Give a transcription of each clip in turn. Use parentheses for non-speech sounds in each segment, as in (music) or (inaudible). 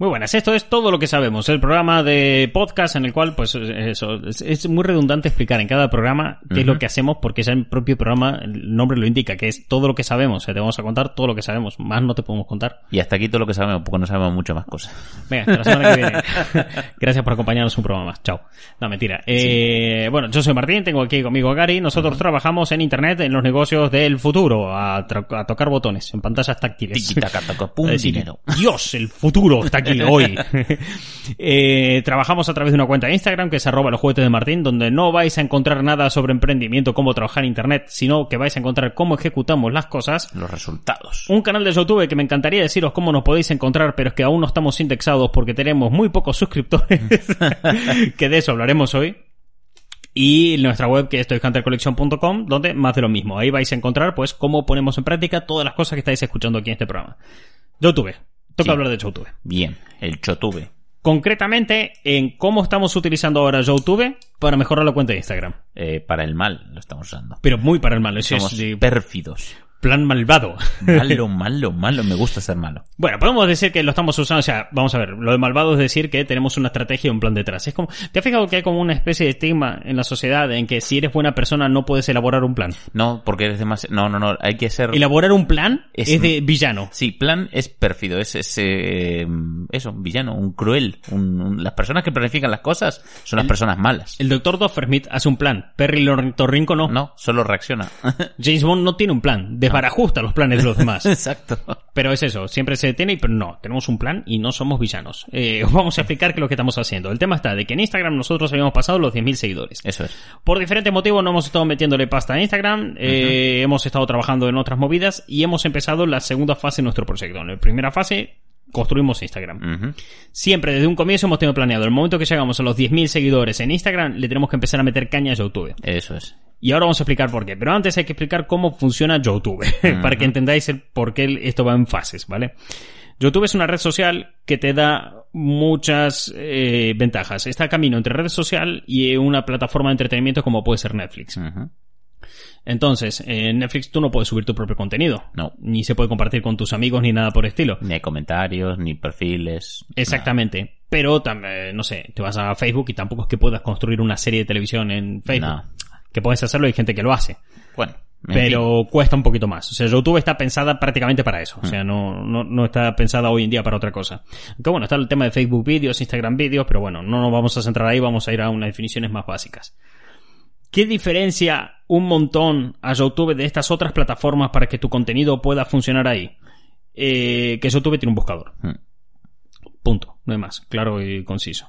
Muy buenas, esto es todo lo que sabemos, el programa de podcast en el cual, pues eso, es, es muy redundante explicar en cada programa qué es lo que hacemos porque es el propio programa, el nombre lo indica, que es todo lo que sabemos, o sea, te vamos a contar todo lo que sabemos, más no te podemos contar. Y hasta aquí todo lo que sabemos, porque no sabemos mucho más cosas. Venga, hasta la semana que viene. (laughs) Gracias por acompañarnos un programa más, chao. No, mentira. Eh, Bueno, yo soy Martín, tengo aquí conmigo a Gary, nosotros trabajamos en Internet, en los negocios del futuro, a, tocar botones, en pantallas táctiles. Tiki, taca, taca, pum. Dios, el futuro está aquí hoy. (laughs) Eh, trabajamos a través de una cuenta de Instagram que es arroba los juguetes de Martín, donde no vais a encontrar nada sobre emprendimiento, cómo trabajar en Internet, sino que vais a encontrar cómo ejecutamos las cosas. Los resultados. Un canal de YouTube que me encantaría deciros cómo nos podéis encontrar, pero es que aún no estamos indexados porque tenemos muy pocos suscriptores, (laughs) que de eso hablaremos hoy. Y nuestra web que es toyhuntercollection.com, donde más de lo mismo. Ahí vais a encontrar pues cómo ponemos en práctica todas las cosas que estáis escuchando aquí en este programa. YouTube. Toca Sí. hablar de YouTube. Bien, el chotube. Concretamente, en cómo estamos utilizando ahora YouTube para mejorar la cuenta de Instagram. Eh, para el mal lo estamos usando. Pero muy para el mal. Eso Somos es de pérfidos. Plan malvado. Malo, (laughs) malo, malo. Me gusta ser malo. Bueno, podemos decir que lo estamos usando, o sea, vamos a ver, lo de malvado es decir que tenemos una estrategia y un plan detrás. Es como, ¿te has fijado que hay como una especie de estigma en la sociedad en que si eres buena persona no puedes elaborar un plan? No, porque eres demasiado... No, no, no. Hay que ser... Elaborar un plan Es- es, de villano. Sí, plan es pérfido, es, es eh, eso, un villano, un cruel. un- un- las personas que planifican las cosas son las personas malas. El doctor Doffersmith hace un plan, Perry Torrinco no. No, solo reacciona. (laughs) James Bond no tiene un plan, desbarajusta los planes de los demás. (laughs) Exacto. Pero es eso, siempre se detiene y pero no, tenemos un plan y no somos villanos. Eh, os (laughs) vamos a explicar qué es lo que estamos haciendo. El tema está de que en Instagram nosotros habíamos pasado los 10.000 seguidores. Eso es. Por diferentes motivos no hemos estado metiéndole pasta a Instagram, eh, hemos estado trabajando en otras movidas y hemos empezado la segunda fase de nuestro proyecto. En la primera fase construimos Instagram. Siempre desde un comienzo hemos tenido planeado, el momento que llegamos a los 10.000 seguidores en Instagram, le tenemos que empezar a meter caña a YouTube. Eso es. Y ahora vamos a explicar por qué. Pero antes hay que explicar cómo funciona YouTube, (laughs) para que entendáis el por qué esto va en fases, ¿vale? YouTube es una red social que te da muchas eh, ventajas. Está camino entre red social y una plataforma de entretenimiento como puede ser Netflix. Entonces, en Netflix tú no puedes subir tu propio contenido. No. Ni se puede compartir con tus amigos ni nada por el estilo. Ni hay comentarios, ni perfiles. Exactamente. Pero también, no sé, te vas a Facebook y tampoco es que puedas construir una serie de televisión en Facebook. No. Que puedes hacerlo y hay gente que lo hace. Bueno, en pero cuesta un poquito más. O sea, YouTube está pensada prácticamente para eso. O sea, no, no, no está pensada hoy en día para otra cosa. Aunque bueno, está el tema de Facebook vídeos, Instagram vídeos, pero bueno, no nos vamos a centrar ahí, vamos a ir a unas definiciones más básicas. ¿Qué diferencia un montón a YouTube de estas otras plataformas para que tu contenido pueda funcionar ahí? Eh, que YouTube tiene un buscador. Hmm. Punto. No hay más. Claro y conciso.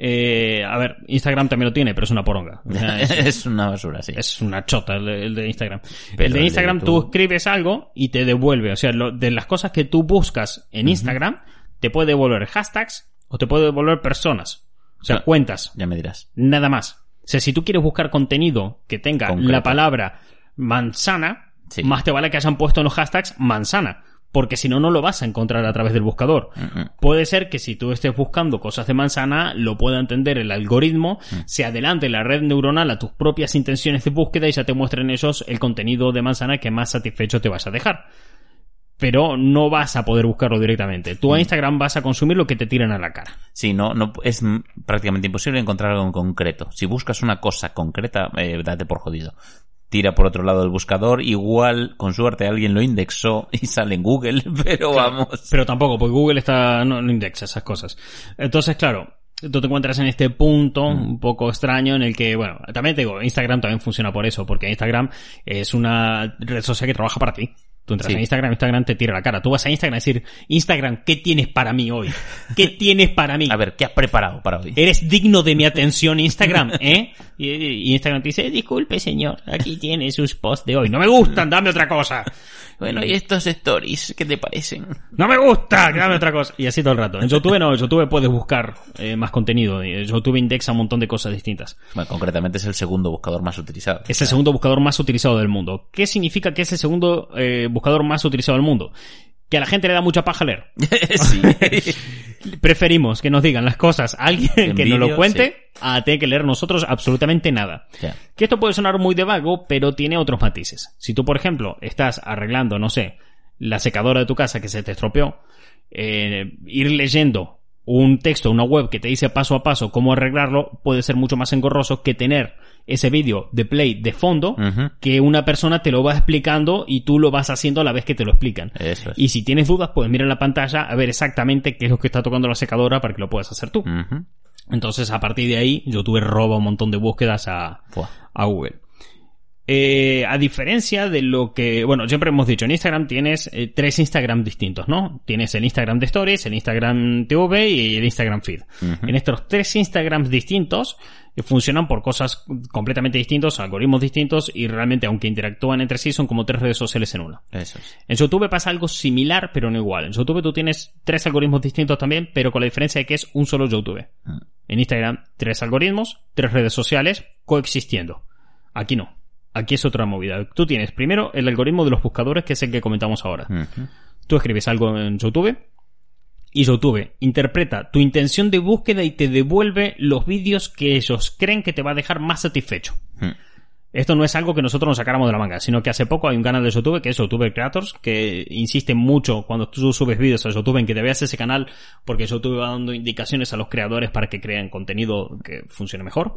Eh, a ver, Instagram también lo tiene, pero es una poronga. (laughs) Es- es una basura, sí. es una chota el de, el de Instagram. Pero el de el de Instagram tú escribes algo y te devuelve. O sea, lo- de las cosas que tú buscas en Instagram, te puede devolver hashtags o te puede devolver personas. O sea, Ah. cuentas. Ya me dirás. Nada más. O sea, si tú quieres buscar contenido que tenga Concreto. la palabra manzana, Sí. más te vale que hayan puesto en los hashtags manzana. Porque si no, no lo vas a encontrar a través del buscador. Mm, mm. Puede ser que si tú estés buscando cosas de manzana, lo pueda entender el algoritmo, se adelante la red neuronal a tus propias intenciones de búsqueda y ya te muestren ellos el contenido de manzana que más satisfecho te vas a dejar. Pero no vas a poder buscarlo directamente. Tú a Instagram vas a consumir lo que te tiran a la cara. Sí, no, no, es prácticamente imposible encontrar algo en concreto. Si buscas una cosa concreta, eh, date por jodido. Tira por otro lado el buscador, igual, con suerte, alguien lo indexó (laughs) y sale en Google, (laughs) pero vamos. Pero tampoco, porque Google está, no, no indexa esas cosas. Entonces, claro, tú te encuentras en este punto un poco extraño en el que, bueno, también te digo, Instagram también funciona por eso, porque Instagram es una red social que trabaja para ti. Tú entras Sí. en Instagram, Instagram te tira la cara. Tú vas a Instagram a decir, Instagram, ¿qué tienes para mí hoy? ¿Qué (laughs) tienes para mí? A ver, ¿qué has preparado para hoy? ¿Eres digno de mi atención, Instagram? ¿Eh? Y, y Instagram te dice, disculpe, señor, aquí tiene sus posts de hoy. No me gustan, dame otra cosa. Bueno, ¿y estos stories qué te parecen? No me gusta, dame otra cosa. Y así todo el rato. En YouTube no, en YouTube puedes buscar eh, más contenido. Eh, YouTube indexa un montón de cosas distintas. Bueno, concretamente es el segundo buscador más utilizado. Es el segundo buscador más utilizado del mundo. ¿Qué significa que es el segundo eh, buscador más utilizado del mundo? Que a la gente le da mucha paja leer. (laughs) sí. (laughs) Preferimos que nos digan las cosas a alguien En que nos lo cuente a tener que leer nosotros absolutamente nada. Que esto puede sonar muy de vago, pero tiene otros matices. Si tú, por ejemplo, estás arreglando, no sé, la secadora de tu casa que se te estropeó, eh, ir leyendo un texto, una web que te dice paso a paso cómo arreglarlo, puede ser mucho más engorroso que tener ese vídeo de play de fondo que una persona te lo va explicando y tú lo vas haciendo a la vez que te lo explican. Eso es. Y si tienes dudas, puedes mirar en la pantalla a ver exactamente qué es lo que está tocando la secadora para que lo puedas hacer tú. Entonces, a partir de ahí, YouTube roba un montón de búsquedas a, a Google. Eh, a diferencia de lo que, bueno, siempre hemos dicho, en Instagram tienes eh, tres Instagram distintos, ¿no? Tienes el Instagram de Stories, el Instagram TV y el Instagram Feed. En estos tres Instagrams distintos eh, funcionan por cosas completamente distintas, algoritmos distintos y realmente, aunque interactúan entre sí, son como tres redes sociales en una. Eso es. En YouTube pasa algo similar, pero no igual. En YouTube tú tienes tres algoritmos distintos también, pero con la diferencia de que es un solo YouTube. Mm. En Instagram, tres algoritmos, tres redes sociales coexistiendo. Aquí no. Aquí es otra movida. Tú tienes primero el algoritmo de los buscadores, que es el que comentamos ahora. Tú escribes algo en YouTube y YouTube interpreta tu intención de búsqueda y te devuelve los vídeos que ellos creen que te va a dejar más satisfecho. Esto no es algo que nosotros nos sacáramos de la manga, sino que hace poco hay un canal de YouTube que es YouTube Creators, que insiste mucho cuando tú subes vídeos a YouTube en que te veas ese canal, porque YouTube va dando indicaciones a los creadores para que creen contenido que funcione mejor.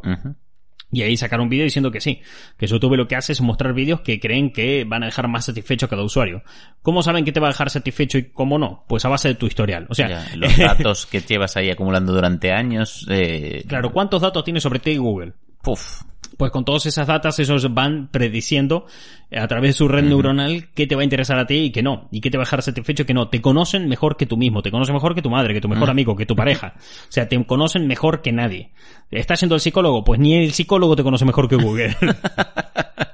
Y ahí sacaron un vídeo diciendo que sí, que YouTube lo que hace es mostrar vídeos que creen que van a dejar más satisfecho a cada usuario. ¿Cómo saben que te va a dejar satisfecho y cómo no? Pues a base de tu historial. O sea, Ya, (laughs) los datos que llevas ahí acumulando durante años. Eh, claro, ¿cuántos datos tiene sobre ti Google? Puf. Pues con todas esas datas ellos van prediciendo a través de su red neuronal qué te va a interesar a ti y qué no, y qué te va a dejar satisfecho y qué no. Te conocen mejor que tú mismo, te conocen mejor que tu madre, que tu mejor amigo, que tu pareja. (laughs) O sea, te conocen mejor que nadie. ¿Estás siendo el psicólogo? Pues ni el psicólogo te conoce mejor que Google. (laughs)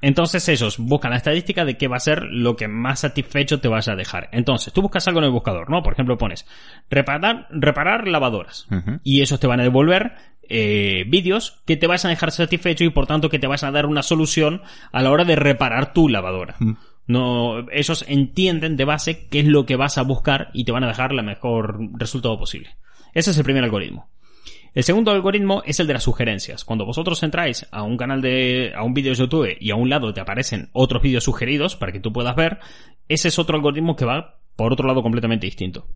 Entonces ellos buscan la estadística de qué va a ser lo que más satisfecho te vas a dejar. Entonces, tú buscas algo en el buscador, ¿no? Por ejemplo, pones reparar, reparar lavadoras. Y ellos te van a devolver eh, vídeos que te vas a dejar satisfecho y por tanto que te vas a dar una solución a la hora de reparar tu lavadora. No, ellos entienden de base qué es lo que vas a buscar y te van a dejar el mejor resultado posible. Ese es el primer algoritmo. El segundo algoritmo es el de las sugerencias. Cuando vosotros entráis a un canal de, a un vídeo de YouTube y a un lado te aparecen otros vídeos sugeridos para que tú puedas ver, ese es otro algoritmo que va por otro lado completamente distinto.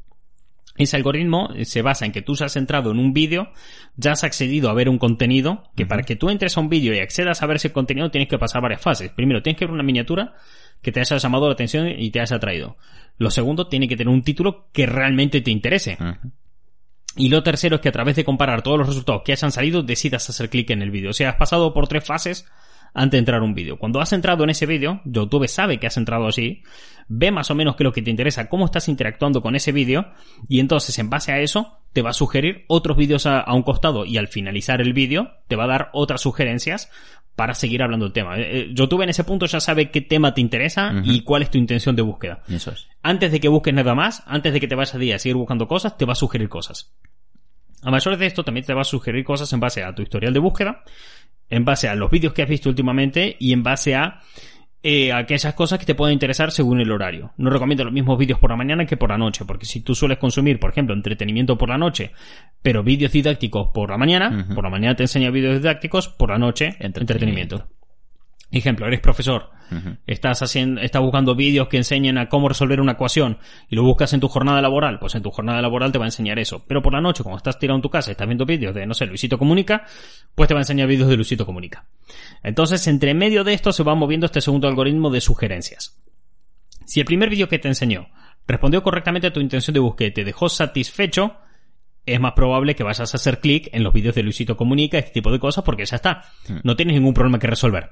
Ese algoritmo se basa en que tú has entrado en un vídeo, ya has accedido a ver un contenido, que para que tú entres a un vídeo y accedas a ver ese contenido tienes que pasar varias fases. Primero, tienes que ver una miniatura que te haya llamado la atención y te haya atraído. Lo segundo, tiene que tener un título que realmente te interese. Y lo tercero es que a través de comparar todos los resultados que hayan salido, decidas hacer clic en el vídeo. O sea, has pasado por tres fases antes de entrar a un vídeo. Cuando has entrado en ese vídeo, YouTube sabe que has entrado así, ve más o menos qué es lo que te interesa, cómo estás interactuando con ese vídeo, y entonces en base a eso te va a sugerir otros vídeos a, a un costado y al finalizar el vídeo te va a dar otras sugerencias para seguir hablando del tema. Eh, eh, YouTube en ese punto ya sabe qué tema te interesa y cuál es tu intención de búsqueda Eso es. antes de que busques nada más, antes de que te vayas a día a seguir buscando cosas, te va a sugerir cosas. A mayores de esto, también te va a sugerir cosas en base a tu historial de búsqueda, en base a los vídeos que has visto últimamente y en base a eh, aquellas cosas que te pueden interesar según el horario. No recomiendo los mismos vídeos por la mañana que por la noche, porque si tú sueles consumir, por ejemplo, entretenimiento por la noche, pero vídeos didácticos por la mañana, por la mañana te enseña vídeos didácticos, por la noche Entretenimiento. entretenimiento. Ejemplo, eres profesor, estás haciendo, estás buscando vídeos que enseñen a cómo resolver una ecuación y lo buscas en tu jornada laboral, pues en tu jornada laboral te va a enseñar eso. Pero por la noche, cuando estás tirado en tu casa y estás viendo vídeos de, no sé, Luisito Comunica, pues te va a enseñar vídeos de Luisito Comunica. Entonces, entre medio de esto se va moviendo este segundo algoritmo de sugerencias. Si el primer vídeo que te enseñó respondió correctamente a tu intención de búsqueda y te dejó satisfecho, es más probable que vayas a hacer clic en los vídeos de Luisito Comunica, este tipo de cosas, porque ya está. No tienes ningún problema que resolver.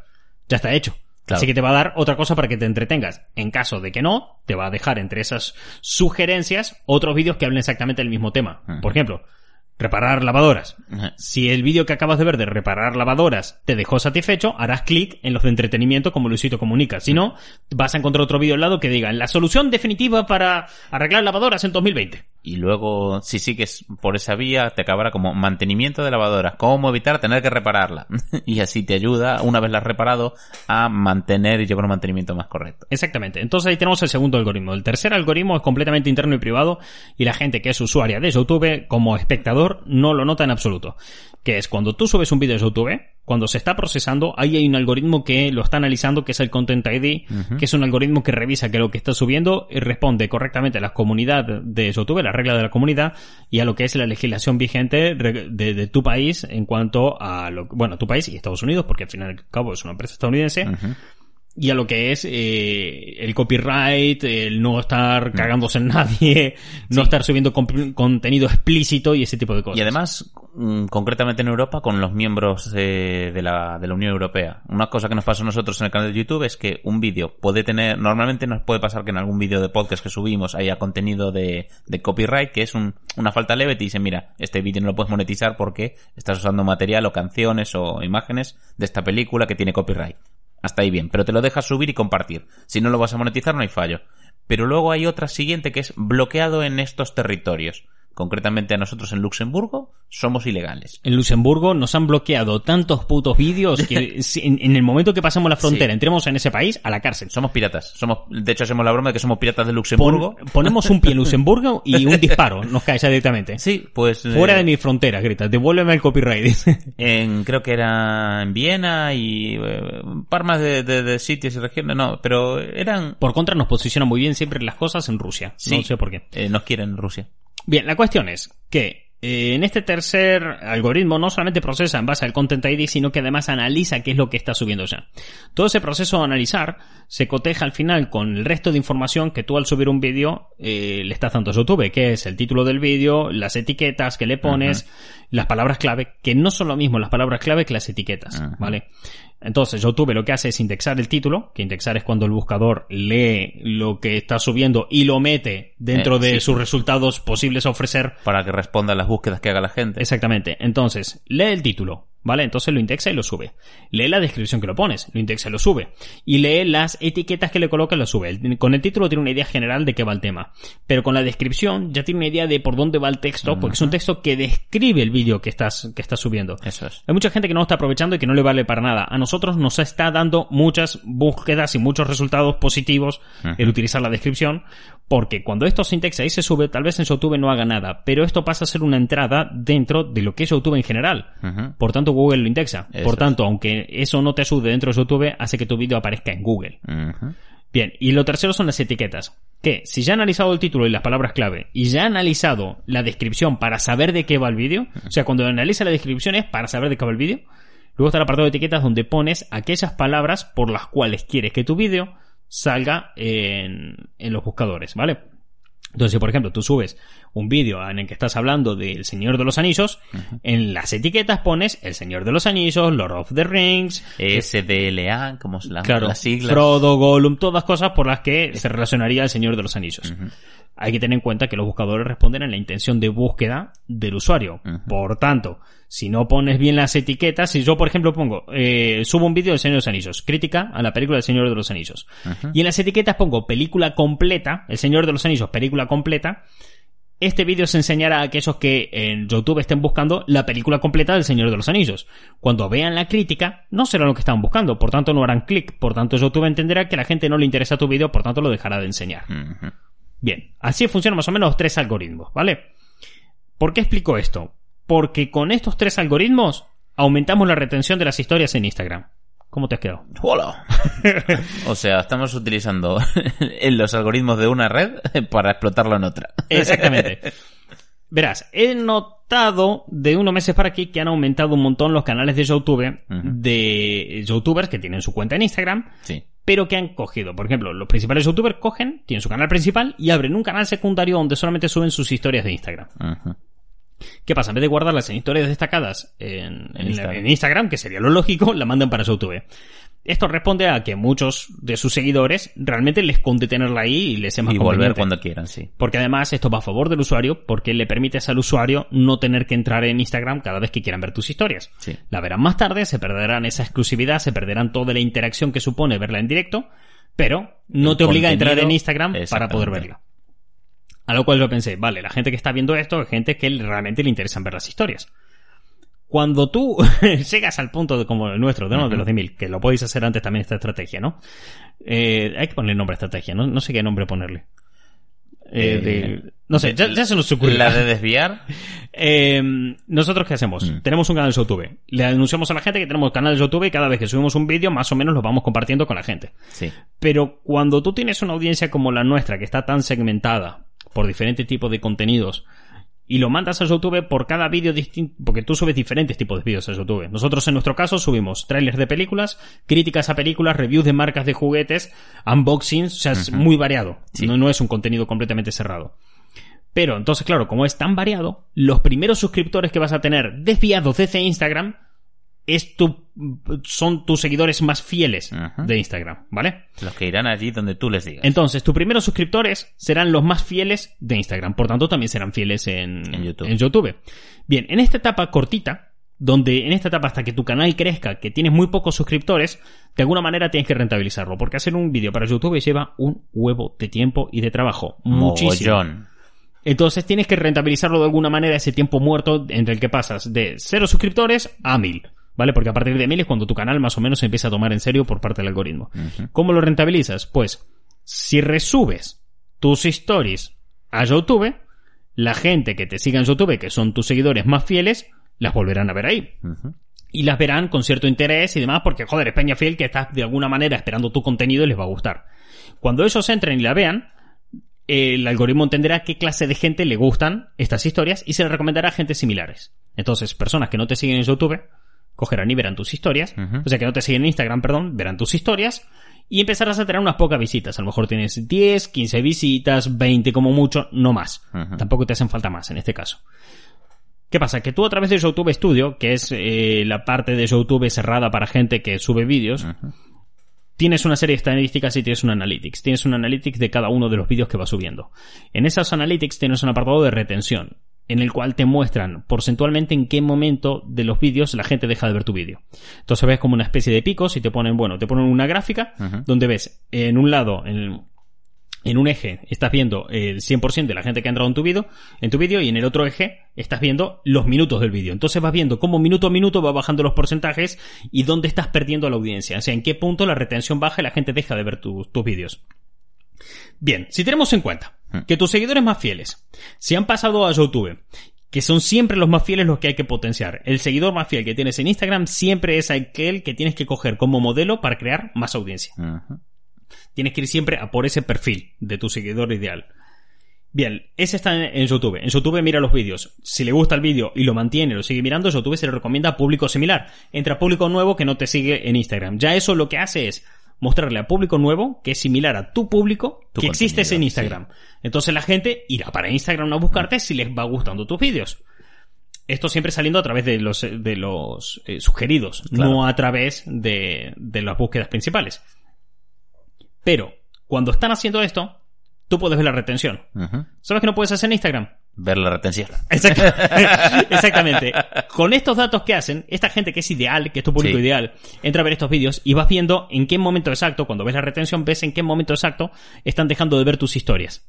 Ya está hecho. Claro. Así que te va a dar otra cosa para que te entretengas. En caso de que no, te va a dejar entre esas sugerencias otros vídeos que hablen exactamente del mismo tema. Por ejemplo, reparar lavadoras. Si el vídeo que acabas de ver de reparar lavadoras te dejó satisfecho, harás clic en los de entretenimiento como Luisito Comunica. Si no, vas a encontrar otro vídeo al lado que diga la solución definitiva para arreglar lavadoras en 2020. Y luego, si sigues por esa vía, te acabará como mantenimiento de lavadoras, cómo evitar tener que repararla. (laughs) y así te ayuda, una vez la has reparado, a mantener y llevar un mantenimiento más correcto. Exactamente. Entonces ahí tenemos el segundo algoritmo. El tercer algoritmo es completamente interno y privado y la gente que es usuaria de YouTube como espectador no lo nota en absoluto. Que es cuando tú subes un vídeo de YouTube, cuando se está procesando, ahí hay un algoritmo que lo está analizando, que es el Content ID, que es un algoritmo que revisa que lo que está subiendo y responde correctamente a la comunidad de YouTube, la regla de la comunidad, y a lo que es la legislación vigente de, de tu país en cuanto a lo, bueno, tu país y Estados Unidos, porque al fin y al cabo es una empresa estadounidense, y a lo que es eh, el copyright, el no estar cagándose en nadie, no estar subiendo contenido explícito y ese tipo de cosas. Y además, mm, concretamente en Europa, con los miembros eh, de, la, de la Unión Europea. Una cosa que nos pasa a nosotros en el canal de YouTube es que un vídeo puede tener, normalmente nos puede pasar que en algún vídeo de podcast que subimos haya contenido de, de copyright, que es un- una falta leve, te dicen, mira, este vídeo no lo puedes monetizar porque estás usando material o canciones o imágenes de esta película que tiene copyright. Hasta ahí bien, pero te lo dejas subir y compartir. Si no lo vas a monetizar no hay fallo. Pero luego hay otra siguiente que es bloqueado en estos territorios. Concretamente a nosotros en Luxemburgo somos ilegales. En Luxemburgo nos han bloqueado tantos putos vídeos que (laughs) en, en el momento que pasamos la frontera, Sí. entremos en ese país, a la cárcel. Somos piratas. Somos, de hecho, hacemos la broma de que somos piratas de Luxemburgo. Pon- ponemos un pie en Luxemburgo y un (laughs) disparo nos cae ya directamente. Sí, pues. Fuera eh, de mi frontera, grita, devuélveme el copyright. En, creo que era en Viena y eh, un par más de, de- de sitios y regiones, no, pero eran. Por contra, nos posicionan muy bien siempre las cosas en Rusia. Sí, No sé por qué. eh, nos quieren Rusia. Bien, la cuestión es que eh, en este tercer algoritmo no solamente procesa en base al Content ID, sino que además analiza qué es lo que está subiendo ya. Todo ese proceso de analizar se coteja al final con el resto de información que tú al subir un vídeo eh, le estás dando a YouTube, que es el título del vídeo, las etiquetas que le pones, las palabras clave, que no son lo mismo las palabras clave que las etiquetas, Ajá. ¿vale? Entonces, YouTube lo que hace es indexar el título, que indexar es cuando el buscador lee lo que está subiendo y lo mete dentro Eh, de sí. sus resultados posibles a ofrecer. Para que responda a las búsquedas que haga la gente. Exactamente. Entonces, lee el título, ¿vale? Entonces lo indexa y lo sube. Lee la descripción que lo pones, lo indexa y lo sube. Y lee las etiquetas que le coloca y lo sube. Con el título tiene una idea general de qué va el tema. Pero con la descripción ya tiene una idea de por dónde va el texto, porque es un texto que describe el vídeo que estás, que estás subiendo. Eso es. Hay mucha gente que no lo está aprovechando y que no le vale para nada. A nosotros nos está dando muchas búsquedas y muchos resultados positivos el utilizar la descripción, porque cuando esto se indexa y se sube, tal vez en YouTube no haga nada, pero esto pasa a ser una entrada dentro de lo que es YouTube en general. Por tanto, Google lo indexa. Eso Por es. tanto, aunque eso no te ayude dentro de YouTube, hace que tu vídeo aparezca en Google. Bien, y lo tercero son las etiquetas. Que si ya ha analizado el título y las palabras clave y ya ha analizado la descripción para saber de qué va el vídeo, o sea, cuando analiza la descripción es para saber de qué va el vídeo, luego está el apartado de etiquetas donde pones aquellas palabras por las cuales quieres que tu vídeo salga en, en los buscadores, ¿vale? Entonces, si por ejemplo tú subes un vídeo en el que estás hablando del Señor de los Anillos, en las etiquetas pones El Señor de los Anillos, Lord of the Rings, SDLA, como se la, Claro, las siglas. Frodo, Gollum, todas cosas por las que se relacionaría el Señor de los Anillos. Hay que tener en cuenta que los buscadores responden a la intención de búsqueda del usuario. Por tanto, si no pones bien las etiquetas, si yo por ejemplo pongo, eh, subo un vídeo del Señor de los Anillos, crítica a la película del Señor de los Anillos, y en las etiquetas pongo película completa, el Señor de los Anillos, película completa, este vídeo se enseñará a aquellos que en YouTube estén buscando la película completa del Señor de los Anillos. Cuando vean la crítica, no será lo que están buscando, por tanto no harán clic, por tanto YouTube entenderá que a la gente no le interesa tu vídeo, por tanto lo dejará de enseñar. Bien, así funcionan más o menos los tres algoritmos, ¿vale? ¿Por qué explico esto? Porque con estos tres algoritmos aumentamos la retención de las historias en Instagram. ¿Cómo te has quedado? ¡Hola! (laughs) o sea, estamos utilizando (laughs) los algoritmos de una red para explotarlo en otra. Exactamente. Verás, he notado de unos meses para aquí que han aumentado un montón los canales de YouTube de youtubers que tienen su cuenta en Instagram, Sí. pero que han cogido. Por ejemplo, los principales youtubers cogen, tienen su canal principal y abren un canal secundario donde solamente suben sus historias de Instagram. Ujú. ¿Qué pasa? En vez de guardarlas en historias destacadas en, en- Instagram. en Instagram, que sería lo lógico, la mandan para su YouTube. Esto responde a que muchos de sus seguidores realmente les conte tenerla ahí y les es más y volver cuando quieran, sí. Porque además esto va a favor del usuario porque le permites al usuario no tener que entrar en Instagram cada vez que quieran ver tus historias. Sí. La verán más tarde, se perderán esa exclusividad, se perderán toda la interacción que supone verla en directo, pero no El te obliga a entrar en Instagram para poder verla. A lo cual yo pensé, vale, la gente que está viendo esto es gente que realmente le interesan ver las historias. Cuando tú (laughs) llegas al punto de, como el nuestro, de, ¿no? de los de mil, que lo podéis hacer antes también esta estrategia, ¿no? Eh, hay que ponerle nombre a estrategia, no, no sé qué nombre ponerle. Eh, Eh, de- no sé, ya, ya se nos ocurre. La de desviar, (laughs) Eh, ¿Nosotros qué hacemos? Mm. Tenemos un canal de YouTube. Le anunciamos a la gente que tenemos canal de YouTube y cada vez que subimos un vídeo, más o menos lo vamos compartiendo con la gente. sí. Pero cuando tú tienes una audiencia como la nuestra, que está tan segmentada por diferentes tipos de contenidos, y lo mandas a YouTube por cada vídeo distinto, porque tú subes diferentes tipos de vídeos a YouTube. Nosotros en nuestro caso subimos trailers de películas, críticas a películas, reviews de marcas de juguetes, unboxings, o sea, es muy variado. Sí. No, no es un contenido completamente cerrado. Pero entonces, claro, como es tan variado, los primeros suscriptores que vas a tener desviados desde Instagram es tu, son tus seguidores más fieles Ajá. de Instagram, ¿vale? Los que irán allí donde tú les digas. Entonces, tus primeros suscriptores serán los más fieles de Instagram, por tanto también serán fieles en, En YouTube. en YouTube. Bien, en esta etapa cortita, donde en esta etapa hasta que tu canal crezca, que tienes muy pocos suscriptores, de alguna manera tienes que rentabilizarlo, porque hacer un vídeo para YouTube lleva un huevo de tiempo y de trabajo. Muchísimo. Mogollón. Entonces tienes que rentabilizarlo de alguna manera ese tiempo muerto entre el que pasas de cero suscriptores a mil. ¿Vale? Porque a partir de mil es cuando tu canal más o menos se empieza a tomar en serio por parte del algoritmo. ¿Cómo lo rentabilizas? Pues, si resubes tus stories a YouTube, la gente que te siga en YouTube, que son tus seguidores más fieles, las volverán a ver ahí. Y las verán con cierto interés y demás, porque joder, es Peña Fiel que está de alguna manera esperando tu contenido y les va a gustar. Cuando ellos entren y la vean, el algoritmo entenderá qué clase de gente le gustan estas historias y se le recomendará a gente similares. Entonces, personas que no te siguen en YouTube cogerán y verán tus historias. O sea, que no te siguen en Instagram, perdón, verán tus historias y empezarás a tener unas pocas visitas. A lo mejor tienes 10, 15 visitas, 20 como mucho, no más. Tampoco te hacen falta más en este caso. ¿Qué pasa? Que tú a través de YouTube Studio, que es eh, la parte de YouTube cerrada para gente que sube vídeos, tienes una serie de estadísticas y tienes un analytics. Tienes un analytics de cada uno de los vídeos que va subiendo. En esos analytics tienes un apartado de retención, en el cual te muestran porcentualmente en qué momento de los vídeos la gente deja de ver tu vídeo. Entonces ves como una especie de picos y te ponen, bueno, te ponen una gráfica donde ves en un lado, en, en un eje estás viendo el 100% de la gente que ha entrado en tu vídeo, en tu vídeo y en el otro eje estás viendo los minutos del vídeo. Entonces vas viendo cómo minuto a minuto va bajando los porcentajes y dónde estás perdiendo a la audiencia, o sea, en qué punto la retención baja y la gente deja de ver tus vídeos. Bien, si tenemos en cuenta que tus seguidores más fieles se han pasado a YouTube, que son siempre los más fieles los que hay que potenciar. El seguidor más fiel que tienes en Instagram siempre es aquel que tienes que coger como modelo para crear más audiencia. Tienes que ir siempre a por ese perfil de tu seguidor ideal. Bien, ese está en- en YouTube. En YouTube mira los vídeos. Si le gusta el vídeo y lo mantiene, lo sigue mirando, YouTube se le recomienda a público similar. Entra público nuevo que no te sigue en Instagram. Ya eso lo que hace es mostrarle a público nuevo que es similar a tu público Tu que existes en Instagram. Entonces la gente irá para Instagram a buscarte si les va gustando tus vídeos. Esto siempre saliendo a través de los, de los eh, sugeridos, Claro. no a través de, de las búsquedas principales. Pero, cuando están haciendo esto, tú puedes ver la retención. Ujú. ¿Sabes que no puedes hacer en Instagram? Ver la retención. Exact- (laughs) Exactamente. Con estos datos que hacen, esta gente que es ideal, que es tu público Sí. ideal, entra a ver estos vídeos y vas viendo en qué momento exacto, cuando ves la retención, ves en qué momento exacto están dejando de ver tus historias.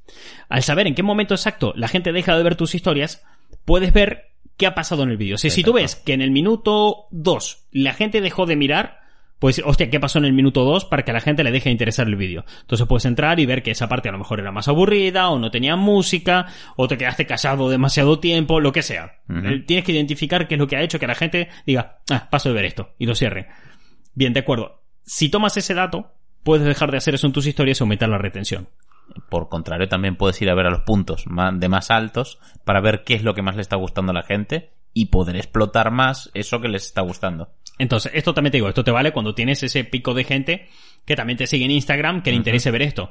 Al saber en qué momento exacto la gente deja de ver tus historias, puedes ver qué ha pasado en el vídeo. O sea, si tú ves que en el minuto 2 la gente dejó de mirar, pues, hostia, ¿qué pasó en el minuto 2 para que a la gente le deje de interesar el vídeo? Entonces puedes entrar y ver que esa parte a lo mejor era más aburrida, o no tenía música, o te quedaste callado demasiado tiempo, lo que sea. Eh, Tienes que identificar qué es lo que ha hecho que la gente diga, ah, paso de ver esto, y lo cierre. Bien, de acuerdo. Si tomas ese dato, puedes dejar de hacer eso en tus historias y aumentar la retención. Por contrario, también puedes ir a ver a los puntos de más altos para ver qué es lo que más le está gustando a la gente y poder explotar más eso que les está gustando. Entonces, esto también te digo, esto te vale cuando tienes ese pico de gente que también te sigue en Instagram, que le interese ver esto.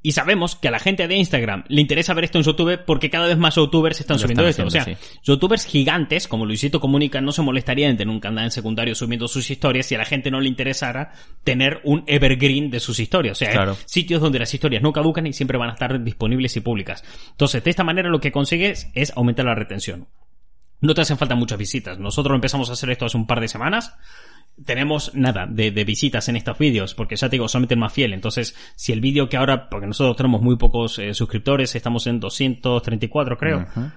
Y sabemos que a la gente de Instagram le interesa ver esto en YouTube porque cada vez más youtubers están Lo subiendo están esto. o sea, youtubers gigantes como Luisito Comunica no se molestarían en tener un canal en secundario subiendo sus historias si a la gente no le interesara tener un evergreen de sus historias. O sea, Claro. sitios donde las historias no caducan y siempre van a estar disponibles y públicas. Entonces, de esta manera lo que consigues es aumentar la retención. No te hacen falta muchas visitas. Nosotros empezamos a hacer esto hace un par de semanas. Tenemos nada de, de visitas en estos vídeos, porque ya te digo, solamente el más fiel. Entonces, si el vídeo que ahora, porque nosotros tenemos muy pocos eh, suscriptores, estamos en 234 creo, Ujú.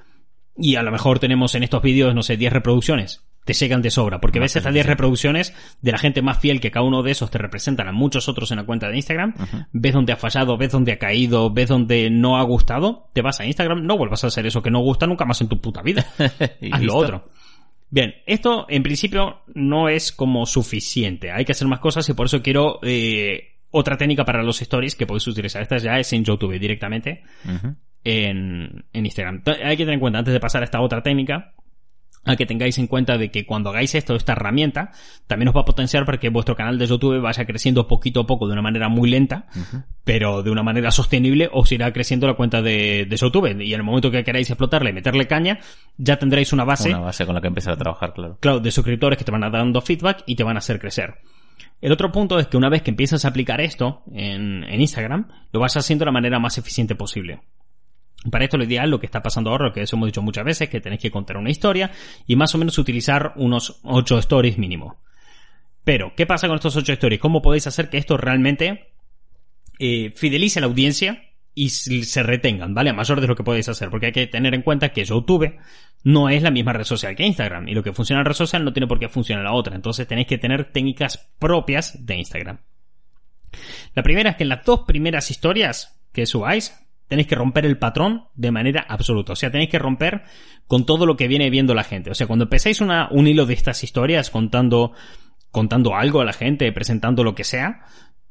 y a lo mejor tenemos en estos vídeos, no sé, 10 reproducciones. Te llegan de sobra, porque ves estas 10 suficiente. reproducciones de la gente más fiel que cada uno de esos te representan a muchos otros en la cuenta de Instagram. Ves dónde ha fallado, ves dónde ha caído, ves dónde no ha gustado. Te vas a Instagram, no vuelvas a hacer eso que no gusta nunca más en tu puta vida. (laughs) Y Haz listo. lo otro. Bien, esto en principio no es como suficiente. Hay que hacer más cosas y por eso quiero eh, otra técnica para los stories que podéis utilizar. Esta ya es en YouTube directamente en, en Instagram. Hay que tener en cuenta, antes de pasar a esta otra técnica, a que tengáis en cuenta de que cuando hagáis esto, esta herramienta, también os va a potenciar para que vuestro canal de YouTube vaya creciendo poquito a poco de una manera muy lenta, pero de una manera sostenible os irá creciendo la cuenta de, de YouTube. Y en el momento que queráis explotarla y meterle caña, ya tendréis una base Una base con la que empezar a trabajar, claro. claro, de suscriptores que te van a dando feedback y te van a hacer crecer. El otro punto es que una vez que empiezas a aplicar esto en, en Instagram, lo vas haciendo de la manera más eficiente posible. Para esto lo ideal, lo que está pasando ahora, que os hemos dicho muchas veces, que tenéis que contar una historia y más o menos utilizar unos 8 stories mínimo. Pero, ¿qué pasa con estos 8 stories? ¿Cómo podéis hacer que esto realmente eh, fidelice a la audiencia y se retengan, ¿vale? A mayor de lo que podéis hacer, porque hay que tener en cuenta que YouTube no es la misma red social que Instagram, y lo que funciona en red social no tiene por qué funcionar la otra, entonces tenéis que tener técnicas propias de Instagram. La primera es que en las dos primeras historias que subáis, tenéis que romper el patrón de manera absoluta. O sea, tenéis que romper con todo lo que viene viendo la gente. O sea, cuando empezáis una, un hilo de estas historias contando, contando algo a la gente, presentando lo que sea,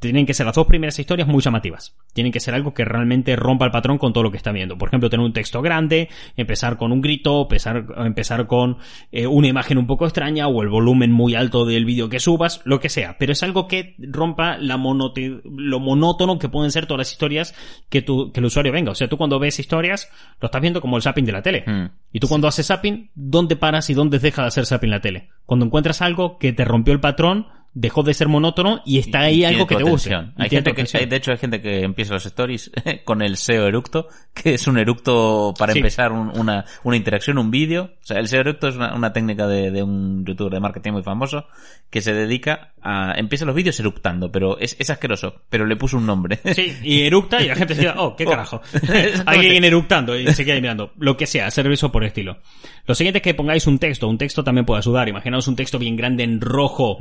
tienen que ser las dos primeras historias muy llamativas. Tienen que ser algo que realmente rompa el patrón con todo lo que está viendo. Por ejemplo, tener un texto grande, empezar con un grito, empezar, empezar con eh, una imagen un poco extraña o el volumen muy alto del vídeo que subas, lo que sea. Pero es algo que rompa la lo monótono que pueden ser todas las historias que, tu, que el usuario venga. O sea, tú cuando ves historias, lo estás viendo como el zapping de la tele. Mm. Y tú cuando haces zapping, ¿dónde paras y dónde deja de hacer zapping la tele? Cuando encuentras algo que te rompió el patrón, dejó de ser monótono y está ahí Y algo que te guste. atención. Y Hay gente que, hay- de hecho, hay gente que empieza los stories (laughs) con el SEO eructo, que es un eructo para Sí. empezar un- una, una interacción, un vídeo. O sea, el SEO eructo es una, una técnica de, de un youtuber de marketing muy famoso que se dedica a... Empieza los vídeos eructando, pero es, es asqueroso, pero le puso un nombre. Sí, y (laughs) eructa y la gente se queda, oh, qué Oh. carajo. (laughs) Alguien eructando y se queda ahí mirando. Lo que sea, eso por estilo. Lo siguiente es que pongáis un texto. Un texto también puede ayudar. Imaginaos un texto bien grande en rojo.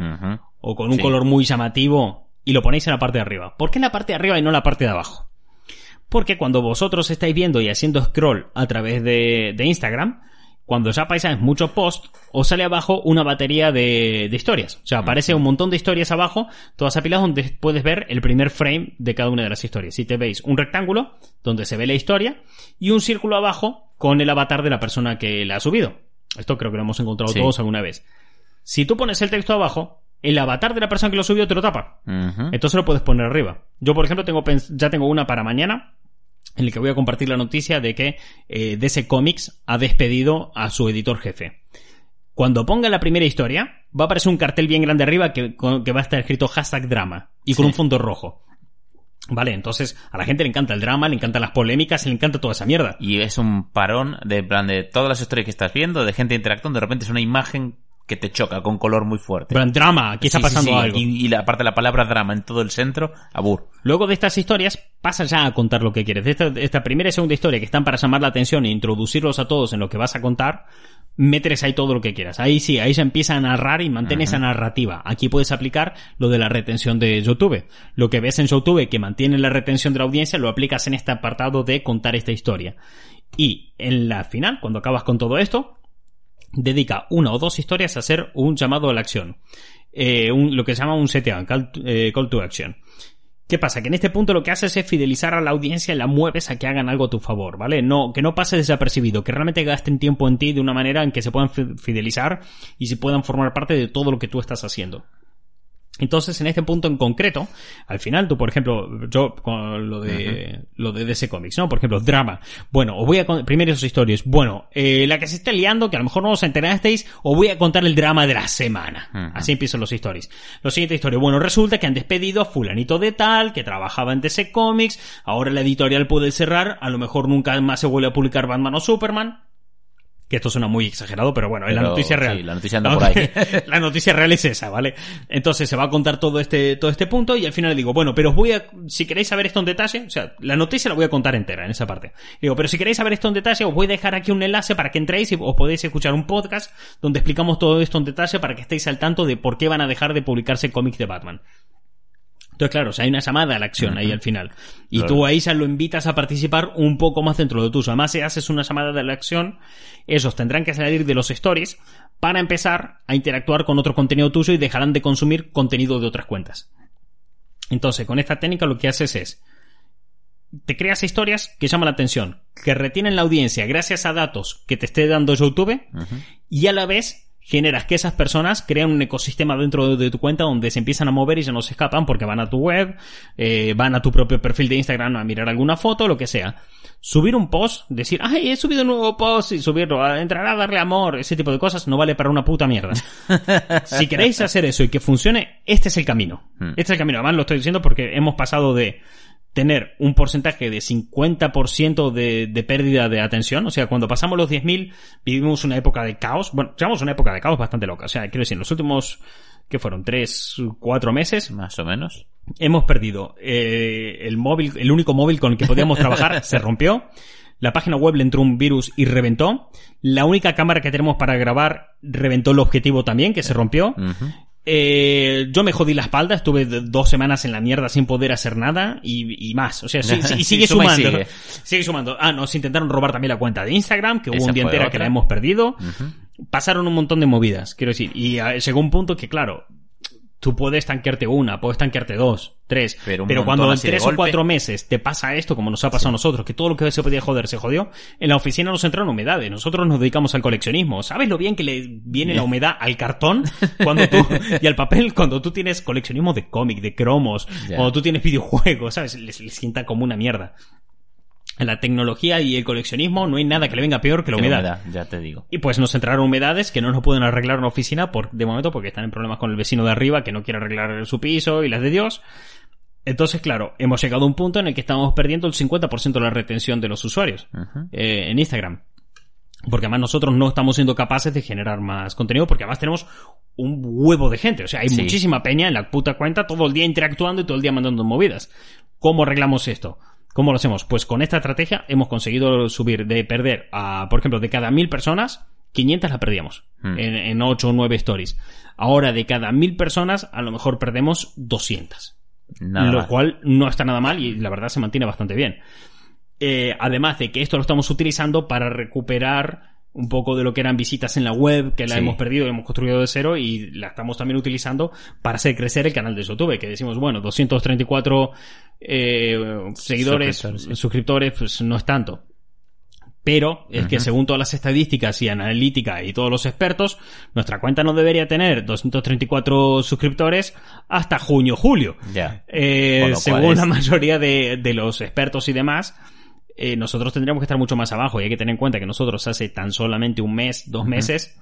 O con un Sí. color muy llamativo y lo ponéis en la parte de arriba. ¿Por qué en la parte de arriba y no en la parte de abajo? Porque cuando vosotros estáis viendo y haciendo scroll a través de, de Instagram, cuando ya pasáis muchos posts, os sale abajo una batería de, de historias. O sea, aparece un montón de historias abajo, todas apiladas donde puedes ver el primer frame de cada una de las historias. Si te veis un rectángulo donde se ve la historia y un círculo abajo con el avatar de la persona que la ha subido. Esto creo que lo hemos encontrado Sí. todos alguna vez. Si tú pones el texto abajo, el avatar de la persona que lo subió te lo tapa. Entonces lo puedes poner arriba. Yo, por ejemplo, tengo ya tengo una para mañana en el que voy a compartir la noticia de que eh, DC Comics ha despedido a su editor jefe. Cuando ponga la primera historia, va a aparecer un cartel bien grande arriba que, con- que va a estar escrito hashtag drama y con Sí. un fondo rojo. Vale, entonces a la gente le encanta el drama, le encantan las polémicas, le encanta toda esa mierda. Y es un parón de plan de todas las historias que estás viendo, de gente interactuando, de repente es una imagen que te choca con color muy fuerte. Pero en drama, aquí está Sí, sí, pasando sí. algo. Y, y la aparte la palabra drama en todo el centro, abur. Luego de estas historias, pasa ya a contar lo que quieres. De esta, de esta primera y segunda historia que están para llamar la atención e introducirlos a todos en lo que vas a contar, mételes ahí todo lo que quieras. Ahí sí, ahí se empieza a narrar y mantén esa narrativa. Aquí puedes aplicar lo de la retención de YouTube. Lo que ves en YouTube que mantiene la retención de la audiencia, lo aplicas en este apartado de contar esta historia. Y en la final, cuando acabas con todo esto, dedica una o dos historias a hacer un llamado a la acción. Eh, lo que se llama un CTA, call, eh, call to action. ¿Qué pasa? Que en este punto lo que haces es fidelizar a la audiencia y la mueves a que hagan algo a tu favor, ¿vale? No, que no pase desapercibido, que realmente gasten tiempo en ti de una manera en que se puedan fi- fidelizar y se puedan formar parte de todo lo que tú estás haciendo. Entonces, en este punto en concreto, al final, tú, por ejemplo, yo con lo de lo de DC Comics, ¿no? Por ejemplo, drama. Bueno, os voy a primero esos historias. Bueno, eh, la que se está liando, que a lo mejor no os enterasteis, os voy a contar el drama de la semana. Así empiezan los stories. Lo siguiente historia. Bueno, resulta que han despedido a fulanito de tal, que trabajaba en DC Comics, ahora la editorial puede cerrar, a lo mejor nunca más se vuelve a publicar Batman o Superman. Que esto suena muy exagerado, pero bueno, es la noticia real. sí, la noticia anda por ahí. la noticia real es esa, ¿vale? Entonces se va a contar todo este, todo este punto y al final le digo, bueno, pero os voy a, si queréis saber esto en detalle, o sea, la noticia la voy a contar entera en esa parte. Digo, pero si queréis saber esto en detalle, os voy a dejar aquí un enlace para que entréis y os podéis escuchar un podcast donde explicamos todo esto en detalle para que estéis al tanto de por qué van a dejar de publicarse cómics de Batman. Entonces, claro, o sea, hay una llamada a la acción ahí al final. Y Claro. tú ahí ya lo invitas a participar un poco más dentro de tuyo. Además, si haces una llamada de la acción, esos tendrán que salir de los stories para empezar a interactuar con otro contenido tuyo y dejarán de consumir contenido de otras cuentas. Entonces, con esta técnica lo que haces es te creas historias que llaman la atención, que retienen la audiencia gracias a datos que te esté dando YouTube y a la vez generas que esas personas crean un ecosistema dentro de tu cuenta donde se empiezan a mover y ya no se escapan porque van a tu web, eh, van a tu propio perfil de Instagram a mirar alguna foto, lo que sea. Subir un post, decir, ay, he subido un nuevo post y subirlo, a entrar a darle amor, ese tipo de cosas no vale para una puta mierda. (laughs) si queréis hacer eso y que funcione, este es el camino. Hmm. Este es el camino. Además lo estoy diciendo porque hemos pasado de tener un porcentaje de 50% de, de pérdida de atención. O sea, cuando pasamos los 10.000, vivimos una época de caos. Bueno, llevamos una época de caos bastante loca. O sea, quiero decir, en los últimos, ¿qué fueron? ¿Tres, cuatro meses? Más o menos. Hemos perdido eh, el móvil, el único móvil con el que podíamos (laughs) trabajar se rompió. La página web le entró un virus y reventó. La única cámara que tenemos para grabar reventó el objetivo también, que se rompió. Eh, yo me jodí la espalda, estuve dos semanas en la mierda sin poder hacer nada y, y más. O sea, sí, sí, y (laughs) sigue y sumando. sigue. Sigue sumando. Ah, nos intentaron robar también la cuenta de Instagram, que hubo un día entera que la hemos perdido. Pasaron un montón de movidas, quiero decir. Y ah, llegó un punto que, claro, tú puedes tanquearte una, puedes tanquearte dos, tres. Pero cuando en tres o golpe. cuatro meses te pasa esto, como nos ha pasado a nosotros, que todo lo que se podía joder se jodió, en la oficina nos entraron humedades. Nosotros nos dedicamos al coleccionismo. ¿Sabes lo bien que le viene la (laughs) humedad al cartón cuando tú, y al papel cuando tú tienes coleccionismo de cómic, de cromos, Ya. cuando tú tienes videojuegos, ¿sabes? Les, les sienta como una mierda. En la tecnología y el coleccionismo no hay nada que le venga peor que la humedad. humedad, ya te digo. Y pues nos entraron humedades que no nos pueden arreglar en la oficina por, de momento porque están en problemas con el vecino de arriba que no quiere arreglar su piso y las de Dios. Entonces, claro, hemos llegado a un punto en el que estamos perdiendo el 50% de la retención de los usuarios eh, en Instagram. Porque además nosotros no estamos siendo capaces de generar más contenido porque además tenemos un huevo de gente. O sea, hay Sí. muchísima peña en la puta cuenta todo el día interactuando y todo el día mandando movidas. ¿Cómo arreglamos esto? ¿Cómo lo hacemos? Pues con esta estrategia hemos conseguido subir de perder a, por ejemplo, de cada mil personas, 500 la perdíamos Hmm. en, en 8 o 9 stories. Ahora, de cada mil personas, a lo mejor perdemos 200 Nada lo cual no está nada mal y la verdad se mantiene bastante bien. Eh, además de que esto lo estamos utilizando para recuperar un poco de lo que eran visitas en la web, que la Sí. hemos perdido y hemos construido de cero y la estamos también utilizando para hacer crecer el canal de YouTube, que decimos, bueno, 234 eh, seguidores, Suscriptores, sí. suscriptores, pues no es tanto. Pero es que según todas las estadísticas y analítica y todos los expertos, nuestra cuenta no debería tener 234 suscriptores hasta junio, julio. Eh, según es- la mayoría de, de los expertos y demás, eh, nosotros tendríamos que estar mucho más abajo y hay que tener en cuenta que nosotros hace tan solamente un mes, dos meses,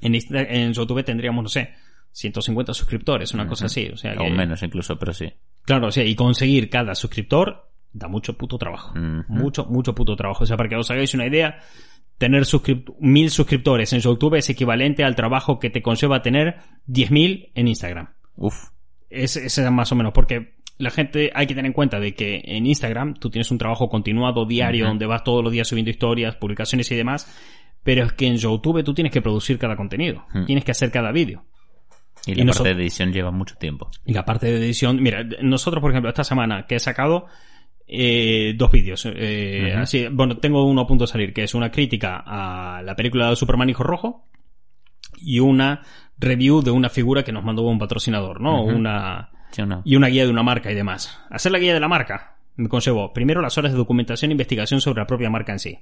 en, YouTube tendríamos, no sé, 150 suscriptores, una cosa así. O sea que, O menos incluso, pero sí. Claro, o sea, y conseguir cada suscriptor da mucho puto trabajo. Mucho, mucho puto trabajo. O sea, para que os hagáis una idea, tener suscrip- mil suscriptores en YouTube es equivalente al trabajo que te conlleva tener 10.000 en Instagram. Uf. Es, es más o menos, porque la gente hay que tener en cuenta de que en Instagram tú tienes un trabajo continuado, diario, donde vas todos los días subiendo historias, publicaciones y demás, pero es que en YouTube tú tienes que producir cada contenido, tienes que hacer cada vídeo. Y la parte de edición lleva mucho tiempo. Y la parte de edición, mira, nosotros por ejemplo esta semana que he sacado eh, dos vídeos, eh, así, bueno, tengo uno a punto de salir, que es una crítica a la película de Superman Hijo Rojo y una review de una figura que nos mandó un patrocinador, ¿no? Una ¿Sí o no? y una guía de una marca y demás. Hacer la guía de la marca me conllevó primero las horas de documentación e investigación sobre la propia marca en sí.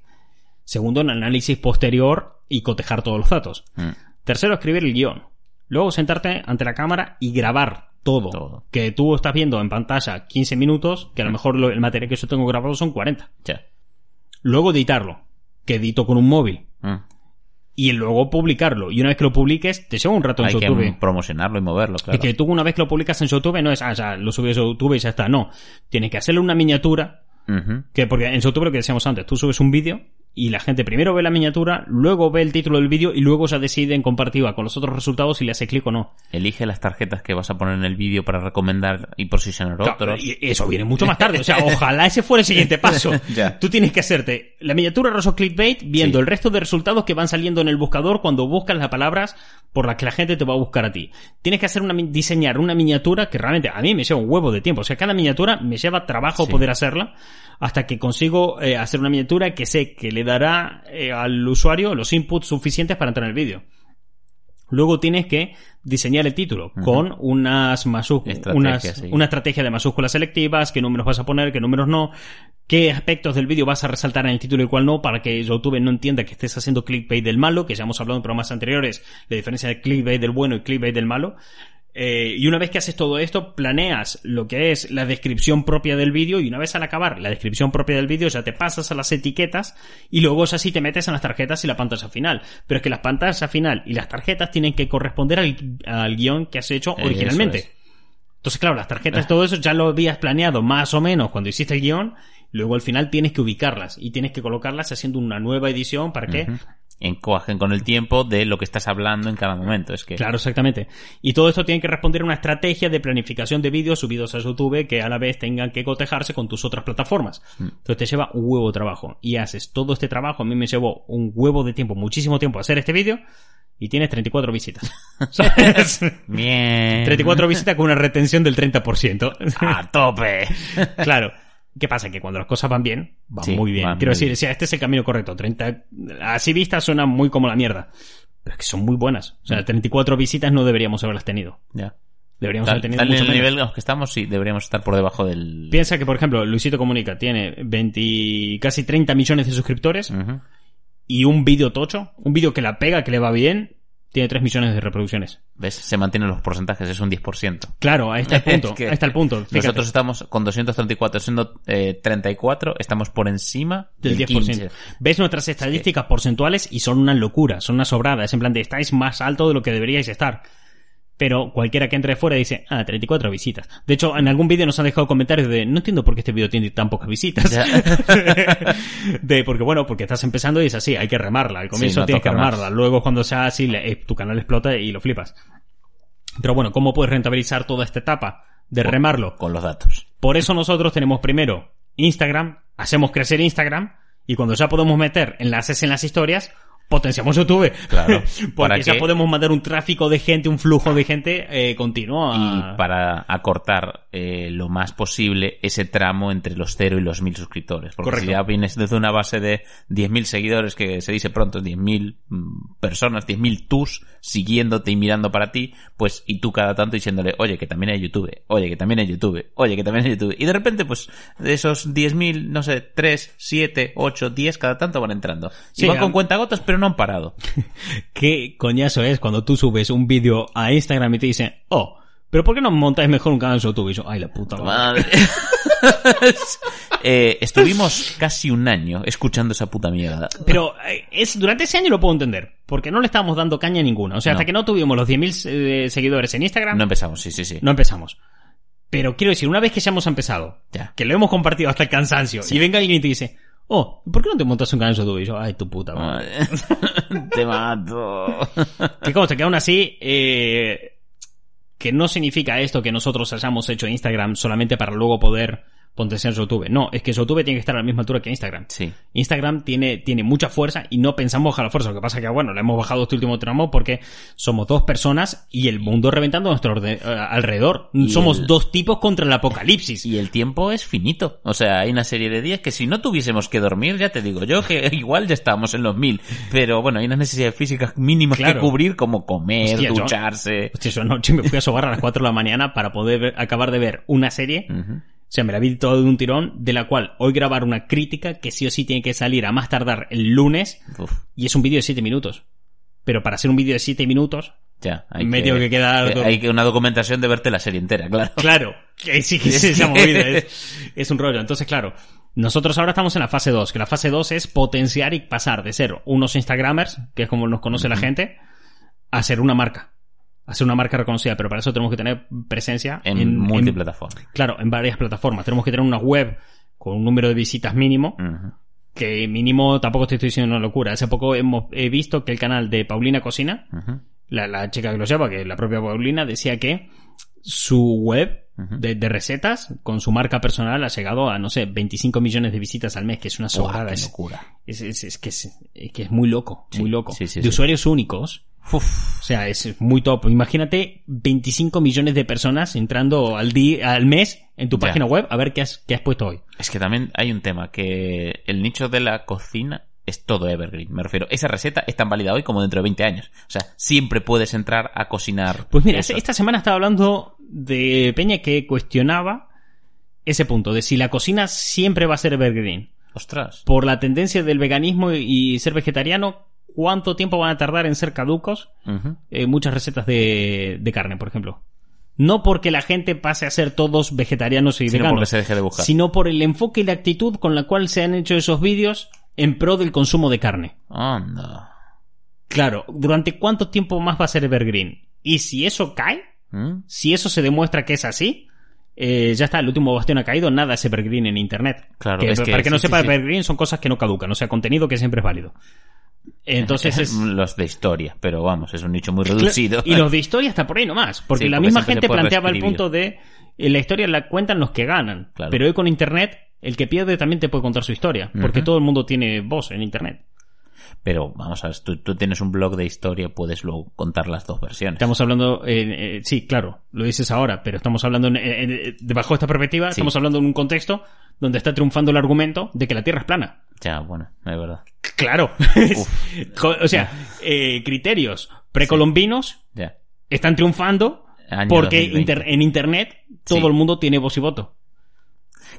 Segundo, un análisis posterior y cotejar todos los datos. Mm. Tercero, escribir el guion. Luego sentarte ante la cámara y grabar todo. Todo. Que tú estás viendo en pantalla 15 minutos, que a lo mejor lo- el material que yo tengo grabado son 40. Ya. Luego editarlo, que edito con un móvil. Mm. Y luego publicarlo. Y una vez que lo publiques, te lleva un rato en Hay que YouTube. promocionarlo y moverlo, claro. Es que tú una vez que lo publicas en YouTube no es, ah, ya, lo subes a YouTube y ya está. No. Tienes que hacerle una miniatura. Que porque en YouTube lo que decíamos antes, tú subes un vídeo y la gente primero ve la miniatura, luego ve el título del vídeo y luego ya decide en comparativa con los otros resultados si le hace clic o no. Elige las tarjetas que vas a poner en el vídeo para recomendar y posicionar Claro, otros. y eso viene mucho más tarde. O sea, ojalá ese fuera el siguiente (laughs) paso. Ya. Tú tienes que hacerte la miniatura Rosso Clickbait viendo Sí. el resto de resultados que van saliendo en el buscador cuando buscas las palabras por las que la gente te va a buscar a ti. Tienes que hacer una, diseñar una miniatura que realmente a mí me lleva un huevo de tiempo. O sea, cada miniatura me lleva trabajo Sí. poder hacerla hasta que consigo eh, hacer una miniatura que sé que le dará eh, al usuario los inputs suficientes para entrar en el vídeo. Luego tienes que diseñar el título con unas sí. una estrategia de mayúsculas selectivas, qué números vas a poner, qué números no, qué aspectos del vídeo vas a resaltar en el título y cuál no, para que YouTube no entienda que estés haciendo clickbait del malo, que ya hemos hablado en programas anteriores, la diferencia de clickbait del bueno y clickbait del malo. Eh, y una vez que haces todo esto, planeas lo que es la descripción propia del vídeo y una vez al acabar la descripción propia del vídeo ya te pasas a las etiquetas y luego ya sí te metes en las tarjetas y la pantalla final. Pero es que las pantallas final y las tarjetas tienen que corresponder al, al guion que has hecho originalmente. es. Entonces, claro, las tarjetas y todo eso ya lo habías planeado más o menos cuando hiciste el guion. Luego al final tienes que ubicarlas y tienes que colocarlas haciendo una nueva edición para que. Encoajen con el tiempo de lo que estás hablando en cada momento. Es que Claro, exactamente. Y todo esto tiene que responder a una estrategia de planificación de vídeos subidos a YouTube que a la vez tengan que cotejarse con tus otras plataformas. Entonces te lleva un huevo de trabajo. Y haces todo este trabajo. A mí me llevó un huevo de tiempo, muchísimo tiempo hacer este vídeo. Y tienes 34 visitas. (laughs) ¿Sabes? Bien. 34 visitas con una retención del 30%. A tope. (laughs) claro. ¿Qué pasa? Que cuando las cosas van bien, van Sí, muy bien. van Quiero muy decir, bien. o sea, este es el camino correcto. 30, así vistas suena muy como la mierda. Pero es que son muy buenas. O Mm. sea, 34 visitas no deberíamos haberlas tenido. Ya. Deberíamos Tal, haber tenido tal en mucho el menos. nivel que estamos, sí, deberíamos estar por debajo del. Piensa que, por ejemplo, Luisito Comunica tiene 20, casi 30 millones de suscriptores y un vídeo tocho, un vídeo que la pega, que le va bien, tiene 3 millones de reproducciones. ¿Ves? Se mantienen los porcentajes, es un 10%. Claro, ahí está el (laughs) punto. Es que ahí está el punto. Fíjate. Nosotros estamos con 234, siendo eh, 34, estamos por encima del 10%. 15. Ves nuestras estadísticas porcentuales y son una locura, son una sobrada. Es en plan de estáis más alto de lo que deberíais estar. Pero cualquiera que entre de fuera dice, ah, 34 visitas. De hecho, en algún vídeo nos han dejado comentarios de, no entiendo por qué este vídeo tiene tan pocas visitas. (laughs) De, porque bueno, porque estás empezando y es así, hay que remarla. Al comienzo no tienes que más. remarla. Luego cuando sea así, le- eh, tu canal explota y lo flipas. Pero bueno, ¿cómo puedes rentabilizar toda esta etapa de remarlo? Con los datos. Por eso nosotros tenemos primero Instagram, hacemos crecer Instagram y cuando ya podemos meter enlaces en las historias, potenciamos YouTube. Claro. (laughs) Porque ¿Para ya qué? podemos mandar un tráfico de gente, un flujo de gente eh, continuo. a- Y para acortar eh, lo más posible ese tramo entre los 0 y los 1000 suscriptores. Porque Correcto. si ya vienes desde una base de 10.000 seguidores, que se dice pronto 10.000 mm, personas, 10.000 tus siguiéndote y mirando para ti, pues y tú cada tanto diciéndole, oye, que también hay YouTube, oye, que también hay YouTube, oye, que también hay YouTube. Y de repente, pues, de esos 10.000, no sé, 3, 7, 8, 10, cada tanto van entrando. Y Sí, van con cuentagotas, pero no han parado. (laughs) ¿Qué coñazo es cuando tú subes un vídeo a Instagram y te dicen, oh, pero ¿por qué no montáis mejor un canal en YouTube? Y yo, ay, la puta madre. (laughs) Eh, estuvimos casi un año escuchando esa puta mierda. Pero eh, es, durante ese año lo puedo entender, porque no le estábamos dando caña a ninguna. O sea, No. hasta que no tuvimos los 10.000 eh, seguidores en Instagram, No no, empezamos, sí, sí, sí. empezamos. Pero quiero decir, una vez que ya hemos empezado, Ya. que lo hemos compartido hasta el cansancio, y venga alguien y te dice, oh, ¿por qué no te montas un canal en YouTube? Y yo, ay, tu puta madre. (laughs) Te mato. (laughs) Que consta que aún así, eh, que no significa esto que nosotros hayamos hecho Instagram solamente para luego poder potenciar YouTube. No, es que YouTube tiene que estar a la misma altura que Instagram. Sí. Instagram tiene, tiene mucha fuerza y no pensamos bajar la fuerza. Lo que pasa que, bueno, le hemos bajado este último tramo porque somos dos personas y el mundo reventando a nuestro orde- eh, alrededor. Y somos el- dos tipos contra el apocalipsis. Y el tiempo es finito. O sea, hay una serie de días que si no tuviésemos que dormir, ya te digo yo que (laughs) igual ya estábamos en los mil. Pero bueno, hay unas necesidades físicas mínimas Claro. que cubrir como comer, Hostia, yo- ducharse. Hostia, yo anoche me fui a sobar a las 4 de la mañana para poder acabar de ver una serie. O sea, me la vi todo de un tirón, de la cual hoy grabar una crítica que sí o sí tiene que salir a más tardar el lunes Uf. y es un vídeo de 7 minutos. Pero para hacer un vídeo de 7 minutos, Ya, hay Medio que Hay que una documentación de verte la serie entera, claro. Claro, que sí que es esa movida, es, es un rollo. Entonces, claro, nosotros ahora estamos en la fase 2, que la fase 2 es potenciar y pasar de ser unos Instagramers, que es como nos conoce la gente, a ser una marca. A ser una marca reconocida, pero para eso tenemos que tener presencia En, multiplataforma. claro, en varias plataformas. Tenemos que tener una web con un número de visitas mínimo, que mínimo tampoco te estoy diciendo una locura. Hace poco hemos he visto que el canal de Paulina Cocina, la, la chica que lo lleva, que es la propia Paulina, decía que su web de, de recetas con su marca personal ha llegado a, no sé, 25 millones de visitas al mes, que es una sobrada. Es, locura. es, es- es que es, es que es muy loco, Sí, muy loco. sí, sí, de usuarios únicos. O sea, es muy top. Imagínate 25 millones de personas entrando al día, al mes en tu Ya. página web a ver qué has, qué has puesto hoy. Es que también hay un tema, que el nicho de la cocina es todo evergreen. Me refiero, esa receta es tan válida hoy como dentro de 20 años. O sea, siempre puedes entrar a cocinar. Pues mira, eso. esta semana estaba hablando de Peña que cuestionaba ese punto, de si la cocina siempre va a ser evergreen. Ostras. Por la tendencia del veganismo y ser vegetariano, ¿cuánto tiempo van a tardar en ser caducos eh, muchas recetas de, de carne, por ejemplo? No porque la gente pase a ser todos vegetarianos y Sino veganos, porque se deje de buscar. sino por el enfoque y la actitud con la cual se han hecho esos vídeos en pro del consumo de carne. Anda. Claro, ¿durante cuánto tiempo más va a ser evergreen? Y si eso cae, ¿Mm? si eso se demuestra que es así, eh, ya está, el último bastión ha caído, nada es evergreen en internet. Claro, Que, es que para que no sí, sepa, sí. evergreen son cosas que no caducan, o sea, contenido que siempre es válido. Entonces (laughs) es... Los de historia, pero vamos, es un nicho muy reducido. Y los (laughs) de historia está por ahí nomás, porque Sí, la porque misma gente planteaba el punto de en la historia la cuentan los que ganan, Claro. pero hoy con internet el que pierde también te puede contar su historia, porque todo el mundo tiene voz en internet. Pero vamos a ver, tú, tú tienes un blog de historia, puedes luego contar las dos versiones. Estamos hablando, eh, eh, sí, claro, lo dices ahora, pero estamos hablando, en- en- en- bajo esta perspectiva, Sí. estamos hablando en un contexto donde está triunfando el argumento de que la Tierra es plana. Ya, bueno, es verdad. Claro. (laughs) O sea, eh, criterios precolombinos están triunfando Año porque 2020. inter- en Internet todo Sí. el mundo tiene voz y voto.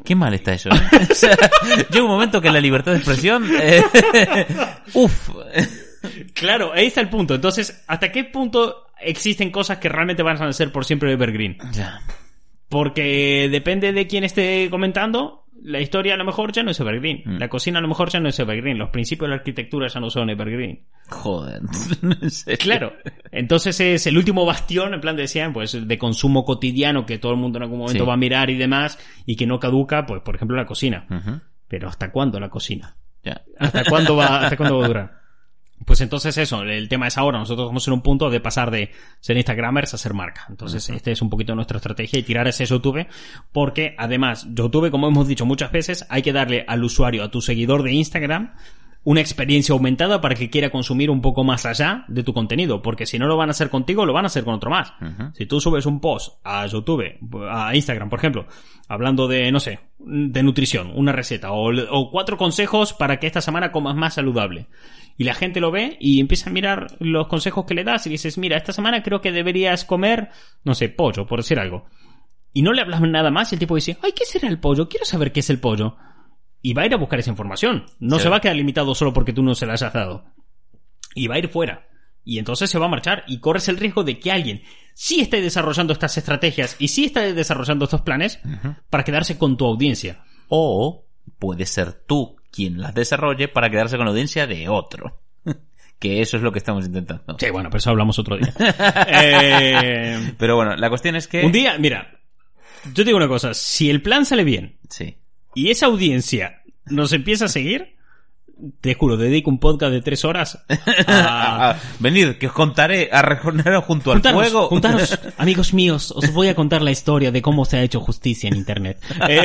Qué mal está eso. ¿eh? (laughs) O sea, llega un momento que la libertad de expresión... eh, (laughs) Uf. Claro, ahí está el punto. Entonces, ¿hasta qué punto existen cosas que realmente van a ser por siempre evergreen? Ya. Porque depende de quién esté comentando, la historia a lo mejor ya no es evergreen. Mm. La cocina a lo mejor ya no es evergreen. Los principios de la arquitectura ya no son evergreen. Joder. (laughs) Claro. Entonces es el último bastión, en plan decían, pues de consumo cotidiano que todo el mundo en algún momento Sí. va a mirar y demás, y que no caduca, pues por ejemplo la cocina. Pero ¿hasta cuándo la cocina? Ya. ¿Hasta cuándo va, hasta cuándo va a durar? Pues entonces eso, el tema es ahora, nosotros vamos en un punto de pasar de ser Instagramers a ser marca. Entonces, este es un poquito nuestra estrategia y tirar ese YouTube, porque además, YouTube, como hemos dicho muchas veces, hay que darle al usuario, a tu seguidor de Instagram, una experiencia aumentada para que quiera consumir un poco más allá de tu contenido, porque si no lo van a hacer contigo, lo van a hacer con otro más. Si tú subes un post a YouTube, a Instagram, por ejemplo, hablando de, no sé, de nutrición, una receta, o, o cuatro consejos para que esta semana comas más saludable. Y la gente lo ve y empieza a mirar los consejos que le das y dices, mira, esta semana creo que deberías comer, no sé, pollo, por decir algo. Y no le hablas nada más y el tipo dice, ay, ¿qué será el pollo? Quiero saber qué es el pollo. Y va a ir a buscar esa información. No Sí. se va a quedar limitado solo porque tú no se la hayas dado. Y va a ir fuera. Y entonces se va a marchar y corres el riesgo de que alguien sí esté desarrollando estas estrategias y sí esté desarrollando estos planes para quedarse con tu audiencia. O puede ser tú quien las desarrolle para quedarse con la audiencia de otro. (laughs) Que eso es lo que estamos intentando. Sí, bueno, pero eso hablamos otro día. (laughs) Eh, Pero bueno, la cuestión es que... un día, mira, yo te digo una cosa, si el plan sale bien Sí. y esa audiencia nos empieza a seguir, te juro, dedico un podcast de tres horas (laughs) a... Venid, que os contaré a recorrer junto al Juntaros, fuego. juntaros, amigos míos, os voy a contar la historia de cómo se ha hecho justicia en Internet. Eh,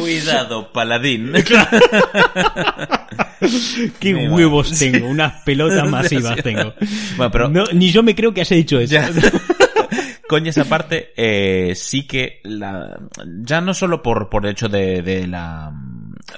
Cuidado, paladín. (laughs) qué Me huevos tengo, unas pelotas (laughs) masivas tengo. Bueno, pero No, ni yo me creo que haya dicho eso. Ya. (laughs) Coño, esa parte, eh, sí que la, ya no solo por, por el hecho de, de la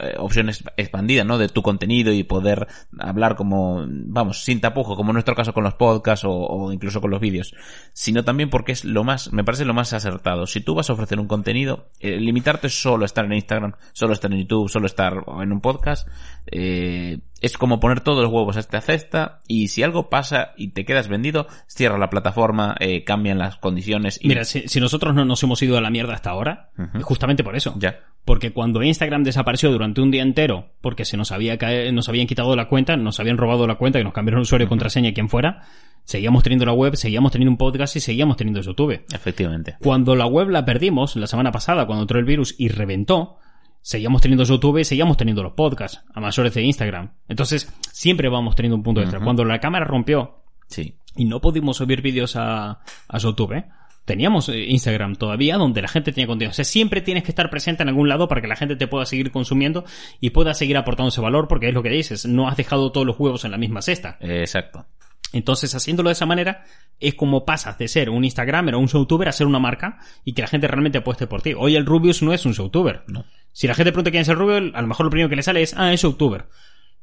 eh, opción es- expandida, ¿no? De tu contenido y poder hablar como, vamos, sin tapujo, como en nuestro caso con los podcasts o, o incluso con los vídeos, sino también porque es lo más, me parece lo más acertado. Si tú vas a ofrecer un contenido, eh, limitarte solo a estar en Instagram, solo estar en YouTube, solo estar en un podcast, eh, es como poner todos los huevos a esta cesta y si algo pasa y te quedas vendido, cierra la plataforma, eh, cambian las condiciones y... Mira, si, si nosotros no nos hemos ido a la mierda hasta ahora, es justamente por eso. Ya. Porque cuando Instagram desapareció durante un día entero, porque se nos había nos habían quitado la cuenta, nos habían robado la cuenta y nos cambiaron usuario y contraseña y quien fuera, seguíamos teniendo la web, seguíamos teniendo un podcast y seguíamos teniendo YouTube. Efectivamente. Cuando la web la perdimos la semana pasada, cuando entró el virus y reventó, seguíamos teniendo YouTube y seguíamos teniendo los podcasts, a mayores de Instagram. Entonces, siempre vamos teniendo un punto extra. Ujú. Cuando la cámara rompió Sí. y no pudimos subir vídeos a, a YouTube, ¿eh? teníamos eh, Instagram todavía donde la gente tenía contenido. O sea, siempre tienes que estar presente en algún lado para que la gente te pueda seguir consumiendo y pueda seguir aportando ese valor, porque es lo que dices, no has dejado todos los huevos en la misma cesta. Exacto. Entonces, haciéndolo de esa manera, es como pasas de ser un Instagramer o un youtuber a ser una marca y que la gente realmente apueste por ti. Hoy el Rubius no es un youtuber. No. Si la gente pregunta quién es el Rubius, a lo mejor lo primero que le sale es, ah, es youtuber.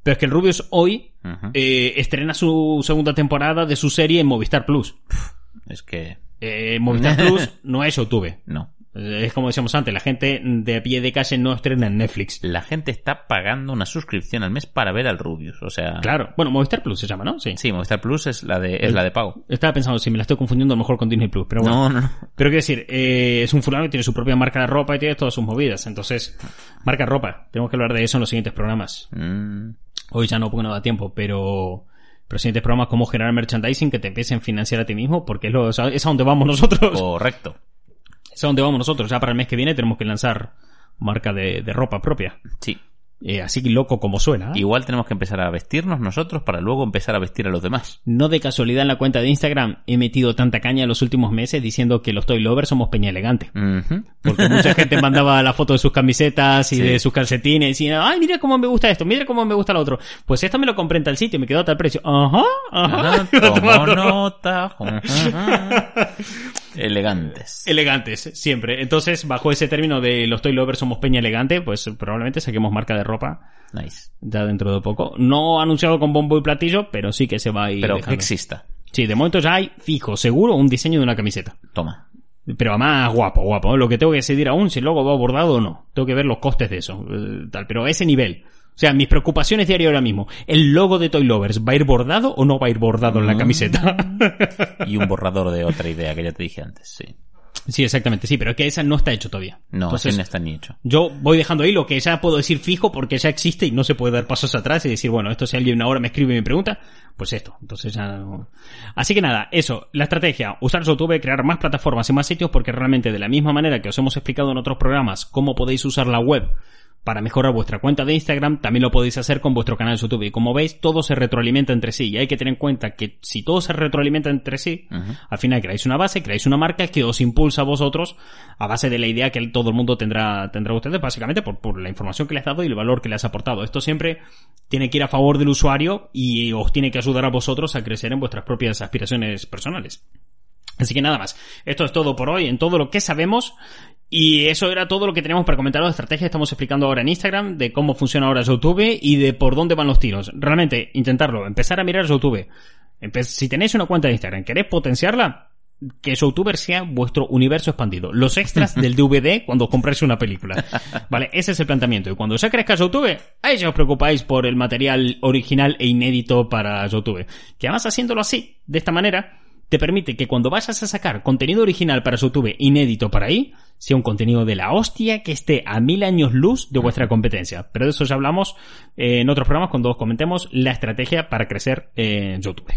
Pero es que el Rubius hoy eh, estrena su segunda temporada de su serie en Movistar Plus. Es que... Eh, Movistar (laughs) Plus no es YouTube. No. Eh, Es como decíamos antes, la gente de a pie de calle no estrena en Netflix. La gente está pagando una suscripción al mes para ver al Rubius. O sea... Claro. Bueno, Movistar Plus se llama, ¿no? Sí. Sí, Movistar Plus es la de, es la de pago. Estaba pensando si me la estoy confundiendo a lo mejor con Disney Plus, pero bueno. No, no, no. Pero quiero decir, eh, es un fulano que tiene su propia marca de ropa y tiene todas sus movidas. Entonces, marca ropa. Tenemos que hablar de eso en los siguientes programas. Mm, Hoy ya no porque no da tiempo, pero... Pero siguientes programas, cómo generar merchandising que te empiecen a financiar a ti mismo, porque es, lo, es a donde vamos nosotros. correcto. Es a donde vamos nosotros. Ya para el mes que viene tenemos que lanzar marca de, de ropa propia. Sí. Eh, así loco como suena. ¿eh? Igual tenemos que empezar a vestirnos nosotros para luego empezar a vestir a los demás. No de casualidad en la cuenta de Instagram he metido tanta caña en los últimos meses diciendo que los Toy Lovers somos peña elegante. Porque mucha gente (laughs) mandaba la foto de sus camisetas y Sí. de sus calcetines y decía, ay, mira cómo me gusta esto, mira cómo me gusta lo otro. Pues esto me lo compré en tal sitio y me quedó a tal precio. Ajá, ajá. Ajá, (laughs) Iba tomo nota. (laughs) Elegantes. Elegantes, siempre. Entonces, bajo ese término de los Toy Lovers somos peña elegante, pues probablemente saquemos marca de ropa Nice. ya dentro de poco. No anunciado con bombo y platillo, pero sí que se va a ir Pero dejando. exista. Sí, de momento ya hay fijo, seguro, un diseño de una camiseta. Toma. Pero además guapo, guapo. ¿eh? Lo que tengo que decidir aún si el logo va bordado o no. Tengo que ver los costes de eso. eh, tal, pero a ese nivel. O sea, mis preocupaciones diarias ahora mismo. ¿El logo de Toy Lovers va a ir bordado o no va a ir bordado en la Mm. camiseta? Y un borrador de otra idea que ya te dije antes, sí. sí, exactamente. Sí, pero es que esa no está hecho todavía. No, Entonces, no está ni hecho. yo voy dejando ahí lo que ya puedo decir fijo porque ya existe y no se puede dar pasos atrás y decir, bueno, esto si alguien ahora me escribe y me pregunta, pues esto. Entonces ya no... Así que nada, eso, la estrategia, usar YouTube, crear más plataformas y más sitios porque realmente de la misma manera que os hemos explicado en otros programas cómo podéis usar la web para mejorar vuestra cuenta de Instagram, también lo podéis hacer con vuestro canal de YouTube. Y como veis, todo se retroalimenta entre sí. Y hay que tener en cuenta que si todo se retroalimenta entre sí, al final creáis una base, creáis una marca que os impulsa a vosotros a base de la idea que todo el mundo tendrá, tendrá ustedes, básicamente por, por la información que les has dado y el valor que les has aportado. Esto siempre tiene que ir a favor del usuario y os tiene que ayudar a vosotros a crecer en vuestras propias aspiraciones personales. Así que nada más. Esto es todo por hoy en todo lo que sabemos. Y eso era todo lo que teníamos para comentar la estrategia que estamos explicando ahora en Instagram, de cómo funciona ahora YouTube y de por dónde van los tiros. Realmente, intentarlo, empezar a mirar YouTube. Si tenéis una cuenta de Instagram, queréis potenciarla, que YouTuber sea vuestro universo expandido. Los extras del DVD cuando compráis una película. Vale, ese es el planteamiento. Y cuando ya crezca YouTube, ahí ya os preocupáis por el material original e inédito para YouTube. Que además haciéndolo así, de esta manera, te permite que cuando vayas a sacar contenido original para YouTube inédito para ahí, sea un contenido de la hostia que esté a mil años luz de vuestra competencia. Pero de eso ya hablamos eh, en otros programas cuando os comentemos la estrategia para crecer en YouTube.